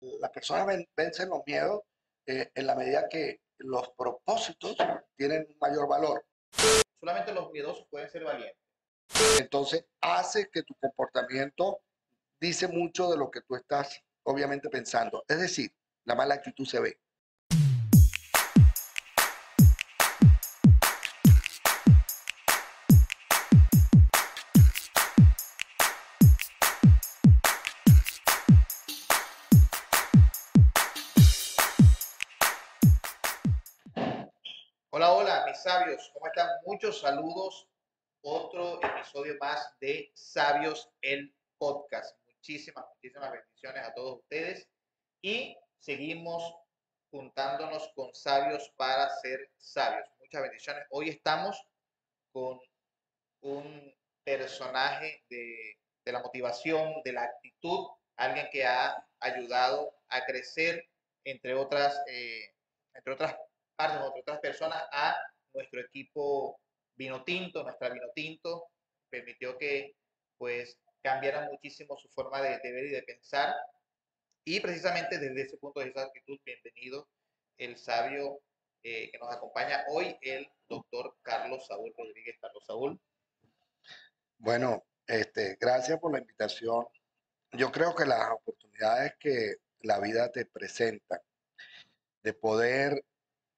las personas vencen los miedos eh, en la medida que los propósitos tienen mayor valor. Solamente los miedosos pueden ser valientes. Entonces hace que tu comportamiento dice mucho de lo que tú estás obviamente pensando. Es decir, la mala actitud se ve. ¿Cómo están? Muchos saludos. Otro episodio más de Sabios, el podcast. Muchísimas, muchísimas bendiciones a todos ustedes. Y seguimos juntándonos con sabios para ser sabios. Muchas bendiciones. Hoy estamos con un personaje de, la motivación, de la actitud, alguien que ha ayudado a crecer, entre otras, eh, entre otras partes, entre otras personas, a nuestro equipo vino tinto, nuestra vino tinto, permitió que pues cambiara muchísimo su forma de, ver y de pensar y precisamente desde ese punto de de actitud, bienvenido el sabio eh, que nos acompaña hoy, el doctor Carlos Saúl Rodríguez. Carlos Saúl. Bueno, este, gracias por la invitación. Yo creo que las oportunidades que la vida te presenta de poder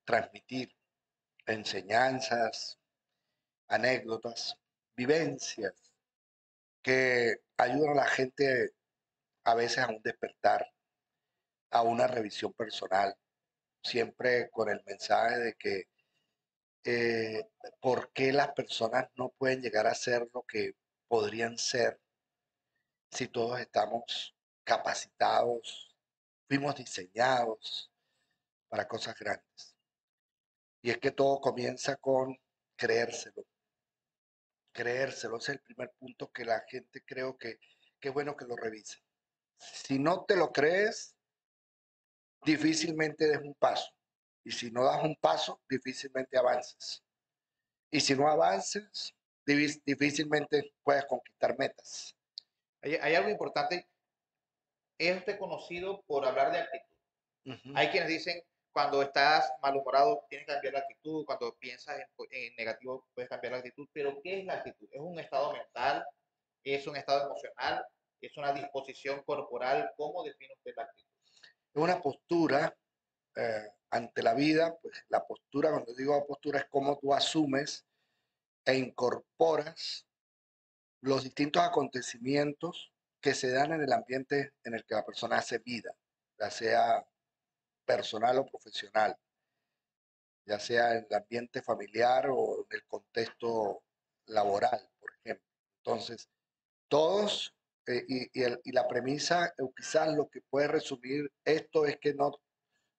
transmitir enseñanzas, anécdotas, vivencias que ayudan a la gente a veces a un despertar, a una revisión personal, siempre con el mensaje de que eh, por qué las personas no pueden llegar a ser lo que podrían ser si todos estamos capacitados, fuimos diseñados para cosas grandes. Y es que todo comienza con creérselo. Creérselo es el primer punto que la gente creo que, qué bueno que lo revise. Si no te lo crees, difícilmente des un paso. Y si no das un paso, difícilmente avances. Y si no avances, difícilmente puedes conquistar metas. Hay, algo importante. Es usted conocido por hablar de actitud. Hay quienes dicen, cuando estás malhumorado, tienes que cambiar la actitud. Cuando piensas en, negativo, puedes cambiar la actitud. Pero, ¿qué es la actitud? ¿Es un estado mental? ¿Es un estado emocional? ¿Es una disposición corporal? ¿Cómo define usted la actitud? Es una postura eh, ante la vida, pues la postura, cuando digo postura, es cómo tú asumes e incorporas los distintos acontecimientos que se dan en el ambiente en el que la persona hace vida, ya sea personal o profesional, ya sea en el ambiente familiar o en el contexto laboral, por ejemplo. Entonces, todos eh, y, la premisa, quizás lo que puede resumir esto es que no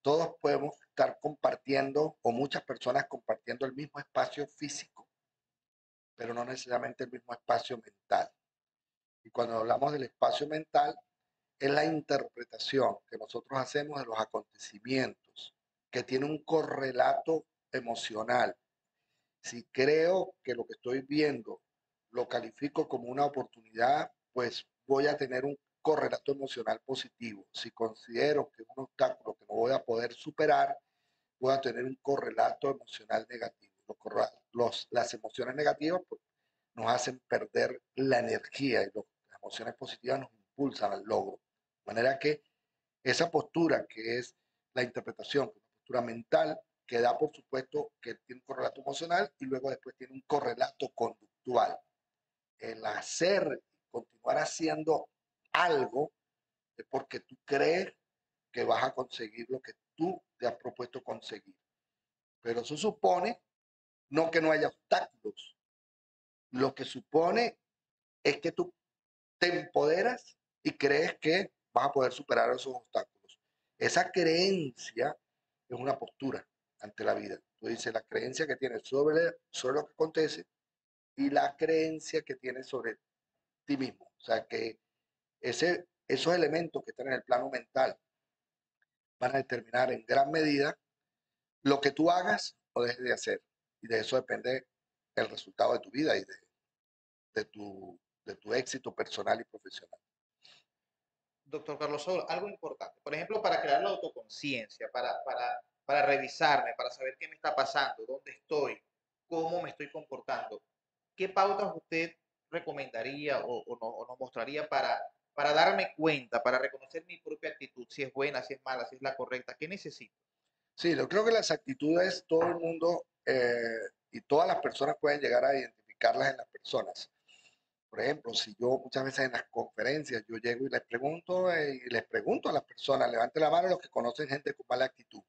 todos podemos estar compartiendo, o muchas personas compartiendo el mismo espacio físico, pero no necesariamente el mismo espacio mental. Y cuando hablamos del espacio mental, es la interpretación que nosotros hacemos de los acontecimientos, que tiene un correlato emocional. Si creo que lo que estoy viendo lo califico como una oportunidad, pues voy a tener un correlato emocional positivo. Si considero que es un obstáculo que no voy a poder superar, voy a tener un correlato emocional negativo. Los, las emociones negativas pues, nos hacen perder la energía y las emociones positivas nos impulsan al logro. De manera que esa postura que es la interpretación, una postura mental, que da por supuesto que tiene un correlato emocional y luego después tiene un correlato conductual. El hacer continuar haciendo algo es porque tú crees que vas a conseguir lo que tú te has propuesto conseguir. Pero eso supone no que no haya obstáculos. Lo que supone es que tú te empoderas y crees que vas a poder superar esos obstáculos. Esa creencia es una postura ante la vida. Tú dices la creencia que tienes sobre, sobre lo que acontece y la creencia que tienes sobre mismo. O sea que ese, esos elementos que están en el plano mental van a determinar en gran medida lo que tú hagas o dejes de hacer. Y de eso depende el resultado de tu vida y de, de, tu, de tu éxito personal y profesional. Doctor Carlos Saúl, algo importante. Por ejemplo, para crear la autoconciencia, para, revisarme, para saber qué me está pasando, dónde estoy, cómo me estoy comportando. ¿Qué pautas usted recomendaría o, nos mostraría para, para darme cuenta, para reconocer mi propia actitud, si es buena, si es mala, si es la correcta? ¿Qué necesito? Sí, yo creo que las actitudes todo el mundo eh, y todas las personas pueden llegar a identificarlas en las personas. Por ejemplo, si yo muchas veces en las conferencias yo llego y les pregunto eh, y les pregunto a las personas, levante la mano los que conocen gente con mala actitud.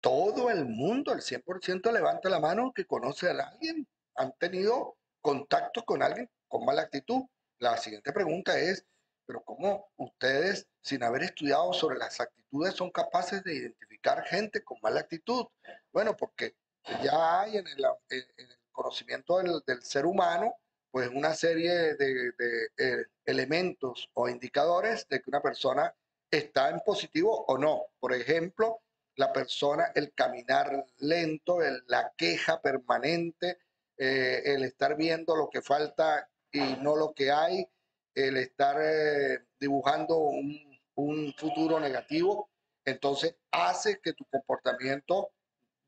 Todo el mundo, el 100% levanta la mano que conoce a alguien, han tenido contacto con alguien con mala actitud. La siguiente pregunta es, pero ¿cómo ustedes, sin haber estudiado sobre las actitudes, son capaces de identificar gente con mala actitud? Bueno, porque ya hay en el, conocimiento del ser humano pues una serie de, eh, elementos o indicadores de que una persona está en positivo o no. Por ejemplo, la persona, el caminar lento, la queja permanente, eh, el estar viendo lo que falta y no lo que hay, el estar eh, dibujando un, un futuro negativo, entonces hace que tu comportamiento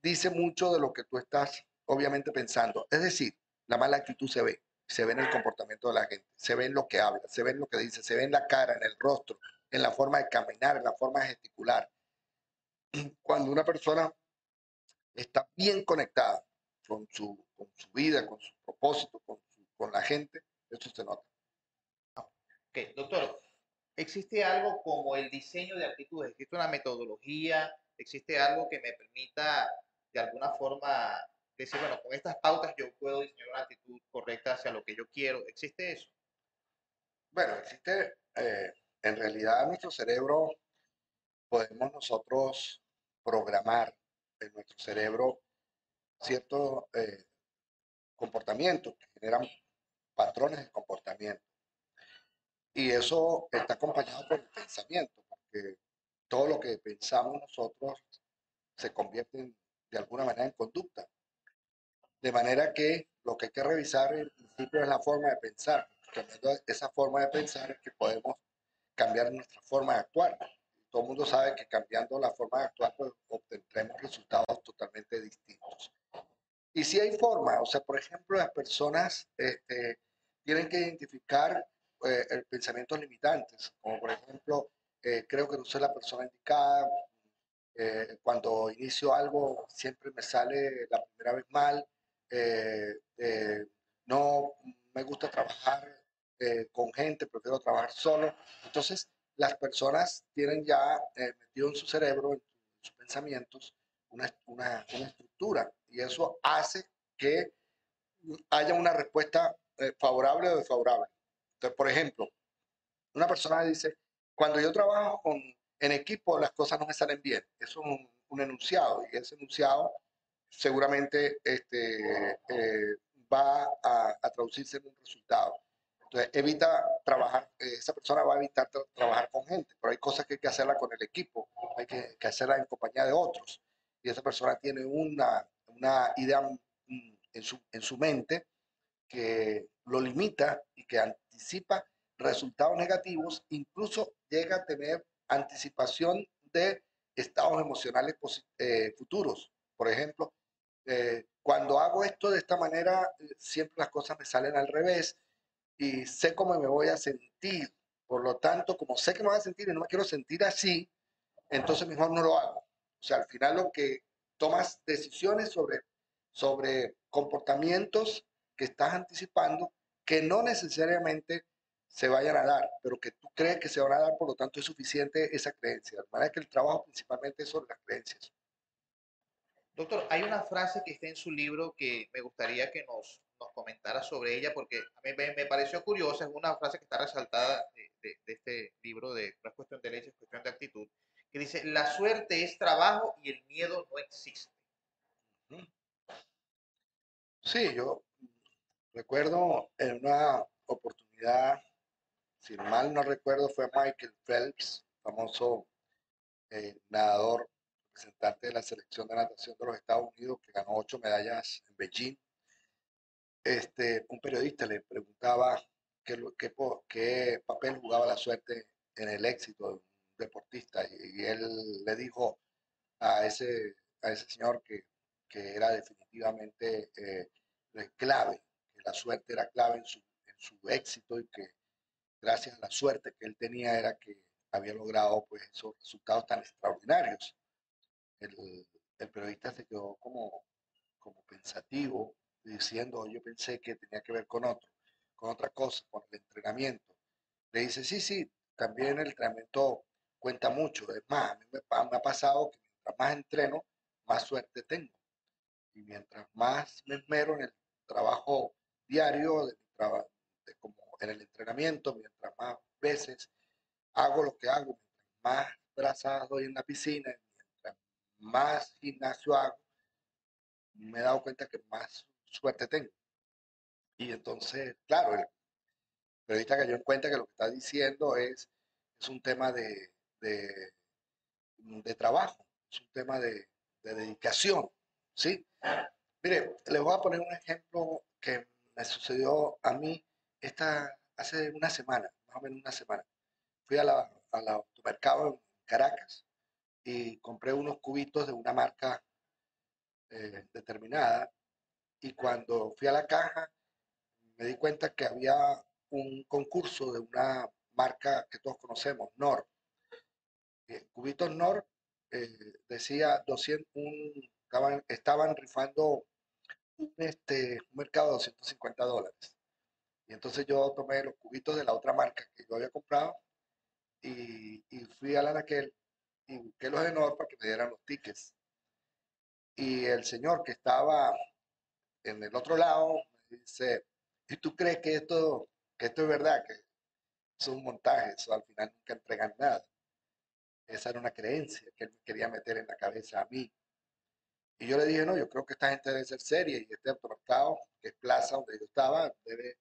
dice mucho de lo que tú estás obviamente pensando. Es decir, la mala actitud se ve se ve en el comportamiento de la gente, se ve en lo que habla, se ve en lo que dice, se ve en la cara, en el rostro, en la forma de caminar, en la forma de gesticular. Cuando una persona está bien conectada con su, con su vida, con su propósito, con, con la gente, eso se nota. Ok, doctor, ¿existe algo como el diseño de actitudes? ¿Existe una metodología? ¿Existe algo que me permita de alguna forma decir, bueno, con estas pautas yo puedo diseñar una actitud correcta hacia lo que yo quiero. ¿Existe eso? Bueno, existe, eh, en realidad nuestro cerebro, podemos nosotros programar en nuestro cerebro ciertos eh, comportamientos que generan patrones de comportamiento. Y eso está acompañado por el pensamiento, porque todo lo que pensamos nosotros se convierte de alguna manera en conducta. De manera que lo que hay que revisar en principio es la forma de pensar. Cambiando esa forma de pensar es que podemos cambiar nuestra forma de actuar. Todo el mundo sabe que cambiando la forma de actuar pues, obtendremos resultados totalmente distintos. Y si hay forma, o sea, por ejemplo, las personas este, tienen que identificar eh, pensamientos limitantes, como por ejemplo, eh, creo que no soy la persona indicada, eh, cuando inicio algo siempre me sale la primera vez mal, eh, eh, no me gusta trabajar eh, con gente, prefiero trabajar solo. Entonces, las personas tienen ya metido en su cerebro, en sus pensamientos, una, una, una, estructura y eso hace que haya una respuesta favorable o desfavorable. Entonces, por ejemplo, una persona dice, cuando yo trabajo con, en equipo las cosas no me salen bien. Eso es un, un enunciado y ese enunciado seguramente este, eh, va a, traducirse en un resultado. Entonces, evita trabajar, eh, esa persona va a evitar trabajar con gente, pero hay cosas que hay que hacerla con el equipo, hay que, que hacerla en compañía de otros. Y esa persona tiene una, una idea mm, en su, en su mente que lo limita y que anticipa resultados negativos, incluso llega a tener anticipación de estados emocionales eh, futuros. Por ejemplo, eh, cuando hago esto de esta manera, eh, siempre las cosas me salen al revés y sé cómo me voy a sentir. Por lo tanto, como sé que me voy a sentir y no me quiero sentir así, entonces mejor no lo hago. O sea, al final lo que tomas decisiones sobre, sobre comportamientos que estás anticipando que no necesariamente se vayan a dar, pero que tú crees que se van a dar, por lo tanto es suficiente esa creencia. De manera que el trabajo principalmente es sobre las creencias. Doctor, hay una frase que está en su libro que me gustaría que nos, nos comentara sobre ella porque a mí me, pareció curiosa, es una frase que está resaltada de, este libro de No es cuestión de leche, es cuestión de actitud, que dice, la suerte es trabajo y el miedo no existe. Sí, yo recuerdo en una oportunidad, si mal no recuerdo, fue Michael Phelps, famoso eh, nadador representante de la selección de natación de los Estados Unidos, que ganó ocho medallas en Beijing, este, un periodista le preguntaba qué, papel jugaba la suerte en el éxito de un deportista. Y, él le dijo a ese, a ese señor que, que era definitivamente eh, clave, que la suerte era clave en su, en su éxito y que gracias a la suerte que él tenía era que había logrado pues esos resultados tan extraordinarios. El, periodista se quedó como, como pensativo, diciendo, yo pensé que tenía que ver con otro, con otra cosa, con el entrenamiento. Le dice, sí, sí, también el entrenamiento cuenta mucho. Es más, a mí me, ha pasado que mientras más entreno, más suerte tengo. Y mientras más me esmero en el trabajo diario, de, de como en el entrenamiento, mientras más veces hago lo que hago, más brazadas doy en la piscina, mientras más gimnasio hago, me he dado cuenta que más suerte tengo. Y entonces, claro, el periodista cayó en cuenta que lo que está diciendo es, es un tema de, de, trabajo, es un tema de, dedicación, ¿sí? Mire, les voy a poner un ejemplo que me sucedió a mí esta, hace una semana, más o menos una semana. Fui a la, al automercado en Caracas y compré unos cubitos de una marca eh, determinada y cuando fui a la caja me di cuenta que había un concurso de una marca que todos conocemos, NOR. Eh, Cubitos NOR eh, decía 200, estaban, rifando este, un mercado de 250 dólares. Y entonces yo tomé los cubitos de la otra marca que yo había comprado y, y fui a la aquel y busqué los de para que me dieran los tickets. Y el señor que estaba en el otro lado me dice, ¿y tú crees que esto, que esto es verdad? Que es un montaje, eso al final nunca entregan nada. Esa era una creencia que él quería meter en la cabeza a mí. Y yo le dije, no, yo creo que esta gente debe ser seria y este automercado, que es plaza donde yo estaba, debe,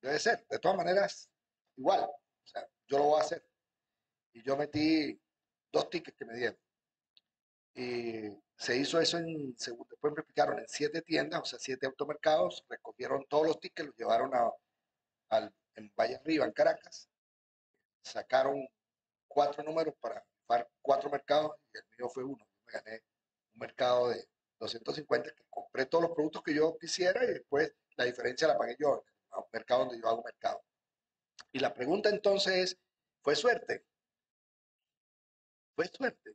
debe ser. De todas maneras, igual. O sea, yo lo voy a hacer. Y yo metí dos tickets que me dieron. Y se hizo eso en, después me explicaron, en siete tiendas, o sea, siete automercados, recogieron todos los tickets, los llevaron a, al, en Valle Arriba, en Caracas, sacaron cuatro números para cuatro mercados y el mío fue uno. me gané un mercado de 250 que compré todos los productos que yo quisiera y después la diferencia la pagué yo en un mercado donde yo hago mercado. Y la pregunta entonces es, ¿fue suerte? ¿Fue suerte?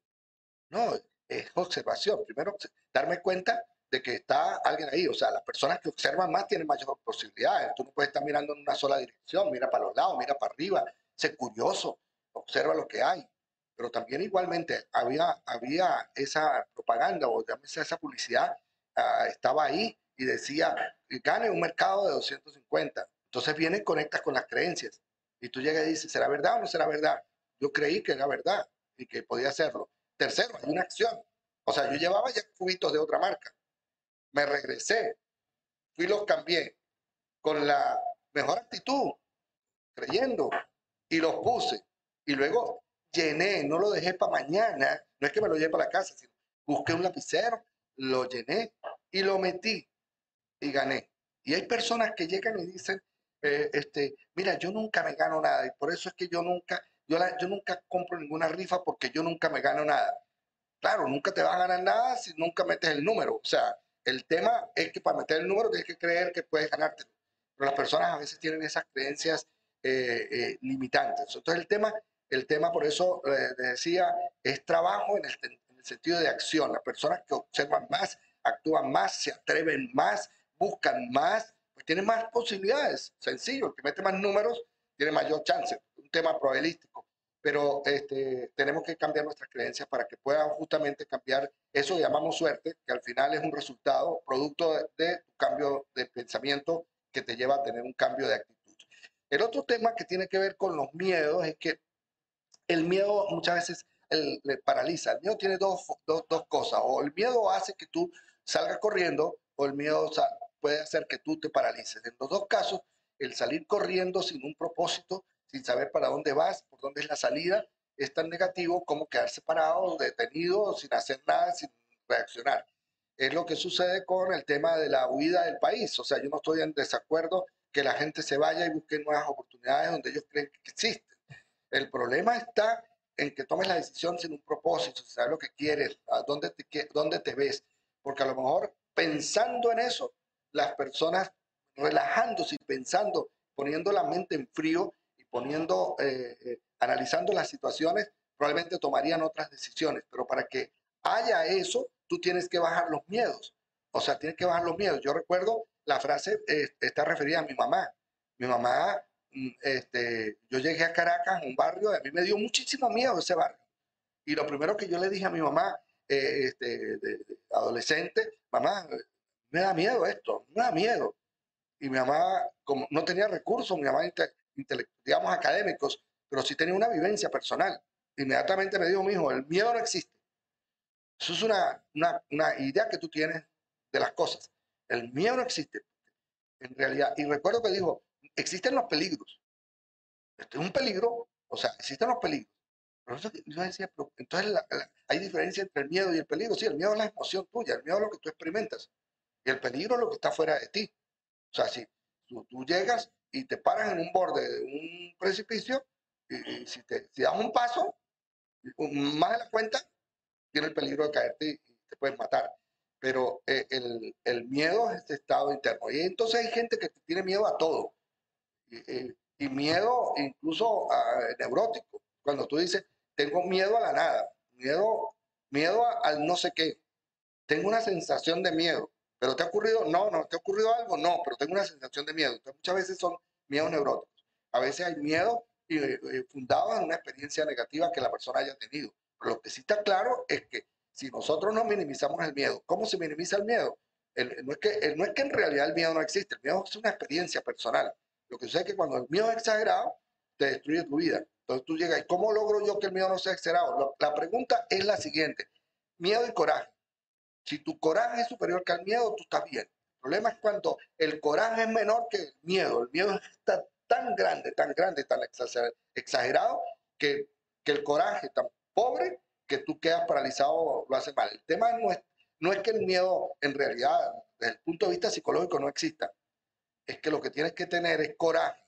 No, es observación. Primero, darme cuenta de que está alguien ahí. O sea, las personas que observan más tienen mayor posibilidades. Tú no puedes estar mirando en una sola dirección, mira para los lados, mira para arriba, sé curioso, observa lo que hay. Pero también igualmente había, había esa propaganda o esa publicidad, ah, estaba ahí y decía, gane un mercado de 250. Entonces viene y conectas con las creencias. Y tú llegas y dices, ¿será verdad o no será verdad? Yo creí que era verdad y que podía hacerlo. Tercero, hay una acción. O sea, yo llevaba ya cubitos de otra marca. Me regresé, fui los cambié con la mejor actitud, creyendo, y los puse. Y luego llené, no lo dejé para mañana, no es que me lo lleve para la casa, sino busqué un lapicero, lo llené y lo metí y gané. Y hay personas que llegan y dicen, eh, este, mira, yo nunca me gano nada y por eso es que yo nunca, yo, yo nunca compro ninguna rifa porque yo nunca me gano nada. Claro, nunca te vas a ganar nada si nunca metes el número. O sea, el tema es que para meter el número tienes que creer que puedes ganarte. Pero las personas a veces tienen esas creencias eh, eh, limitantes. Entonces el tema, el tema por eso eh, decía, es trabajo en el, en el sentido de acción. Las personas que observan más, actúan más, se atreven más, buscan más, pues tienen más posibilidades. Sencillo, el que mete más números tiene mayor chance tema probabilístico, pero este, tenemos que cambiar nuestras creencias para que puedan justamente cambiar eso que llamamos suerte, que al final es un resultado, producto de, tu cambio de pensamiento que te lleva a tener un cambio de actitud. El otro tema que tiene que ver con los miedos es que el miedo muchas veces le paraliza. El miedo tiene dos, dos, dos, cosas. O el miedo hace que tú salgas corriendo o el miedo puede hacer que tú te paralices. En los dos casos, el salir corriendo sin un propósito sin saber para dónde vas, por dónde es la salida, es tan negativo como quedarse parado, detenido, sin hacer nada, sin reaccionar. Es lo que sucede con el tema de la huida del país. O sea, yo no estoy en desacuerdo que la gente se vaya y busque nuevas oportunidades donde ellos creen que existen. El problema está en que tomes la decisión sin un propósito, sin saber lo que quieres, a dónde te, dónde te ves. Porque a lo mejor pensando en eso, las personas relajándose y pensando, poniendo la mente en frío poniendo, eh, eh, analizando las situaciones, probablemente tomarían otras decisiones. Pero para que haya eso, tú tienes que bajar los miedos. O sea, tienes que bajar los miedos. Yo recuerdo la frase, eh, está referida a mi mamá. Mi mamá, mm, este, yo llegué a Caracas, un barrio, a mí me dio muchísimo miedo ese barrio. Y lo primero que yo le dije a mi mamá, este, adolescente, mamá, me da miedo esto, me da miedo. Y mi mamá, como no tenía recursos, mi mamá, digamos, académicos, pero sí tenía una vivencia personal. Inmediatamente me dijo, mi hijo, el miedo no existe. Eso es una, una, idea que tú tienes de las cosas. El miedo no existe, en realidad. Y recuerdo que dijo, existen los peligros. Esto es un peligro, o sea, existen los peligros. Pero yo decía, entonces hay diferencia entre el miedo y el peligro. Sí, el miedo es la emoción tuya, el miedo es lo que tú experimentas. Y el peligro es lo que está fuera de ti. O sea, si tú, llegas y te paras en un borde de un precipicio, y, si, te, das un paso, más de la cuenta, tiene el peligro de caerte y, te puedes matar. Pero eh, el, miedo es este estado interno. Y entonces hay gente que tiene miedo a todo. Y, y miedo incluso a, neurótico. Cuando tú dices, tengo miedo a la nada, miedo, miedo al no sé qué, tengo una sensación de miedo. ¿Pero te ha ocurrido? No, no. ¿Te ha ocurrido algo? No, pero tengo una sensación de miedo. Entonces, muchas veces son miedos neuróticos. A veces hay miedo eh, eh, fundado en una experiencia negativa que la persona haya tenido. Lo que sí está claro es que si nosotros no minimizamos el miedo, ¿cómo se minimiza el miedo? no, es que, no es que en realidad el miedo no existe, el miedo es una experiencia personal. Lo que sucede es que cuando el miedo es exagerado, te destruye tu vida. Entonces tú llegas, ¿y cómo logro yo que el miedo no sea exagerado? La pregunta es la siguiente, miedo y coraje. Si tu coraje es superior que el miedo, tú estás bien. El problema es cuando el coraje es menor que el miedo. El miedo está tan grande, tan grande, tan exagerado, que, el coraje tan pobre que tú quedas paralizado lo hace mal. El tema no es, no es que el miedo en realidad, desde el punto de vista psicológico, no exista. Es que lo que tienes que tener es coraje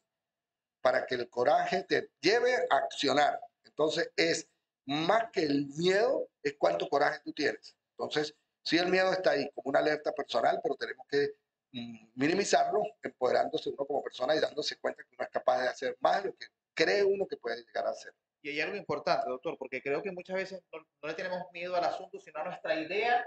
para que el coraje te lleve a accionar. Entonces es más que el miedo, es cuánto coraje tú tienes. Entonces, Sí, el miedo está ahí como una alerta personal, pero tenemos que mm, minimizarlo, empoderándose uno como persona y dándose cuenta que uno es capaz de hacer más de lo que cree uno que puede llegar a hacer. Y hay algo importante, doctor, porque creo que muchas veces no, le tenemos miedo al asunto, sino a nuestra idea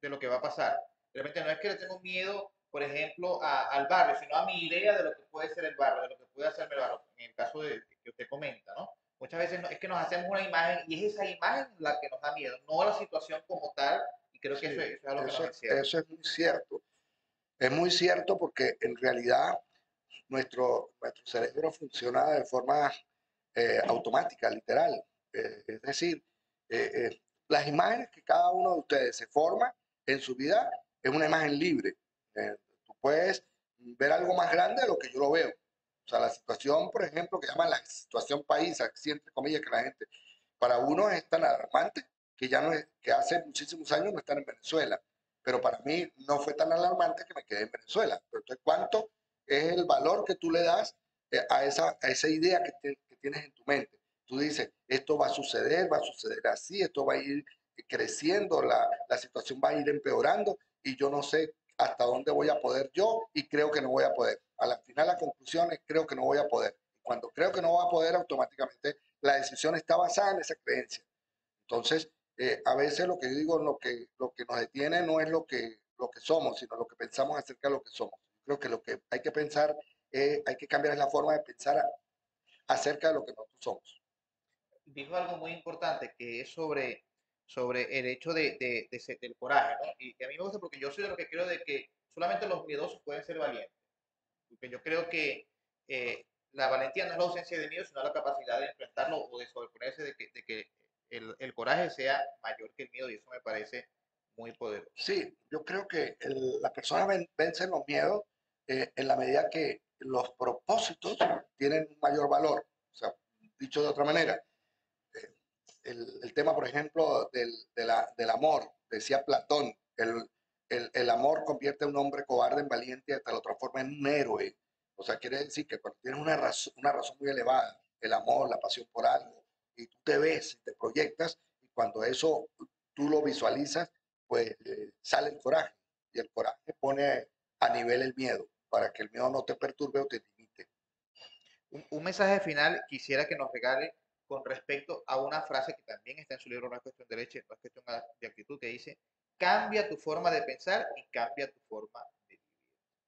de lo que va a pasar. Realmente no es que le tengo miedo, por ejemplo, al barrio, sino a mi idea de lo que puede ser el barrio, de lo que puede hacerme el barrio, en el caso de, que usted comenta, ¿no? Muchas veces es que nos hacemos una imagen y es esa imagen la que nos da miedo, no la situación como tal creo que eso, es, eso, es muy cierto. Es muy cierto porque en realidad nuestro, nuestro cerebro funciona de forma eh, automática, literal. Eh, es decir, eh, las imágenes que cada uno de ustedes se forma en su vida es una imagen libre. tú puedes ver algo más grande de lo que yo lo veo. O sea, la situación, por ejemplo, que llaman la situación país, así entre comillas, que la gente, para uno es tan alarmante que ya no es, que hace muchísimos años no están en Venezuela. Pero para mí no fue tan alarmante que me quedé en Venezuela. Pero entonces, ¿cuánto es el valor que tú le das eh, a esa, a esa idea que, tienes en tu mente? Tú dices, esto va a suceder, va a suceder así, esto va a ir creciendo, la, la situación va a ir empeorando y yo no sé hasta dónde voy a poder yo y creo que no voy a poder. A la final la conclusión es creo que no voy a poder. Cuando creo que no voy a poder, automáticamente la decisión está basada en esa creencia. Entonces, eh, a veces lo que digo, lo que, lo que nos detiene no es lo que, lo que somos, sino lo que pensamos acerca de lo que somos. Creo que lo que hay que pensar, hay que cambiar la forma de pensar acerca de lo que nosotros somos. Dijo algo muy importante que es sobre, sobre el hecho de, de, de del coraje, ¿no? Y a mí me gusta porque yo soy de lo que creo de que solamente los miedosos pueden ser valientes. Porque yo creo que eh, la valentía no es la ausencia de miedo, sino la capacidad de enfrentarlo o de sobreponerse de que, de que el, el, coraje sea mayor que el miedo y eso me parece muy poderoso. Sí, yo creo que la persona vence los miedos eh, en la medida que los propósitos tienen mayor valor. O sea, dicho de otra manera, eh, el, el, tema, por ejemplo, del, de la, del amor, decía Platón, el, el, el, amor convierte a un hombre cobarde en valiente hasta lo transforma en un héroe. O sea, quiere decir que cuando tienes una razón, una razón muy elevada el amor, la pasión por algo, y tú te ves, te proyectas, y cuando eso tú lo visualizas, pues eh, sale el coraje, y el coraje pone a nivel el miedo, para que el miedo no te perturbe o te limite. Un, mensaje final quisiera que nos regale con respecto a una frase que también está en su libro No es cuestión de leche, no es cuestión de actitud, que dice, cambia tu forma de pensar y cambia tu forma de vivir.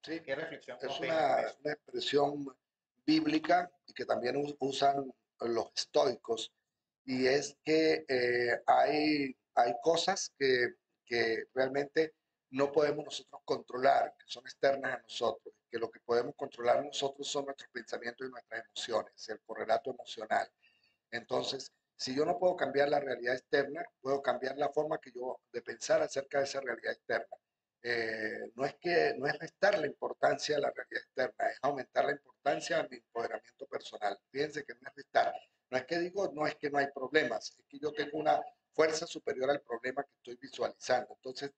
Sí, ¿Qué reflexión? Es una, una, expresión bíblica y que también usan los estoicos, y es que eh, hay, hay cosas que, que realmente no podemos nosotros controlar, que son externas a nosotros, que lo que podemos controlar nosotros son nuestros pensamientos y nuestras emociones, el correlato emocional. Entonces, si yo no puedo cambiar la realidad externa, puedo cambiar la forma que yo de pensar acerca de esa realidad externa. Eh, no es que no es restar la importancia a la realidad externa, es aumentar la importancia a mi empoderamiento personal. Fíjense que no es restar. No es que digo, no es que no hay problemas, es que yo tengo una fuerza superior al problema que estoy visualizando. Entonces,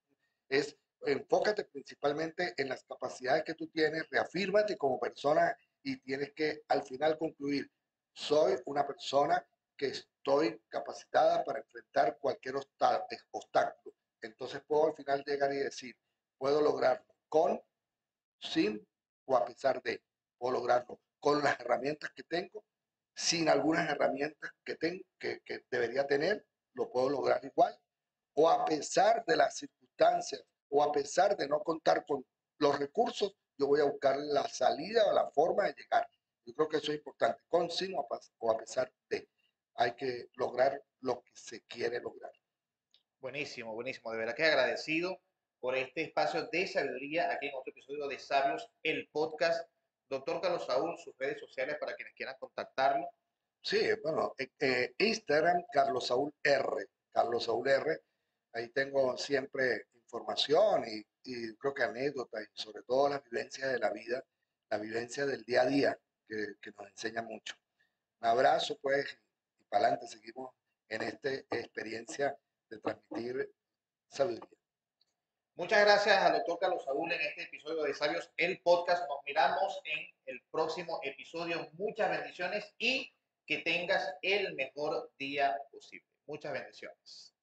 es enfócate principalmente en las capacidades que tú tienes, reafírmate como persona y tienes que al final concluir, soy una persona que estoy capacitada para enfrentar cualquier obstáculo. Entonces puedo al final llegar y decir, puedo lograrlo con, sin o a pesar de. Puedo lograrlo con las herramientas que tengo, sin algunas herramientas que, que, que debería tener, lo puedo lograr igual, o a pesar de las circunstancias, o a pesar de no contar con los recursos, yo voy a buscar la salida o la forma de llegar. Yo creo que eso es importante, con, sin o a pesar de. Hay que lograr lo que se quiere lograr. Buenísimo, buenísimo. De verdad que agradecido por este espacio de sabiduría aquí en otro episodio de Sabios, el podcast. Doctor Carlos Saúl, sus redes sociales para quienes quieran contactarlo. Sí, bueno, eh, eh, Instagram, Carlos Saúl R. Carlos Saúl R. Ahí tengo siempre información y, creo que anécdotas y sobre todo las vivencias de la vida, la vivencia del día a día que, que nos enseña mucho. Un abrazo pues y para adelante seguimos en esta experiencia de transmitir sabiduría. Muchas gracias al doctor Carlos Saúl en este episodio de Sabios, el podcast. Nos miramos en el próximo episodio. Muchas bendiciones y que tengas el mejor día posible. Muchas bendiciones.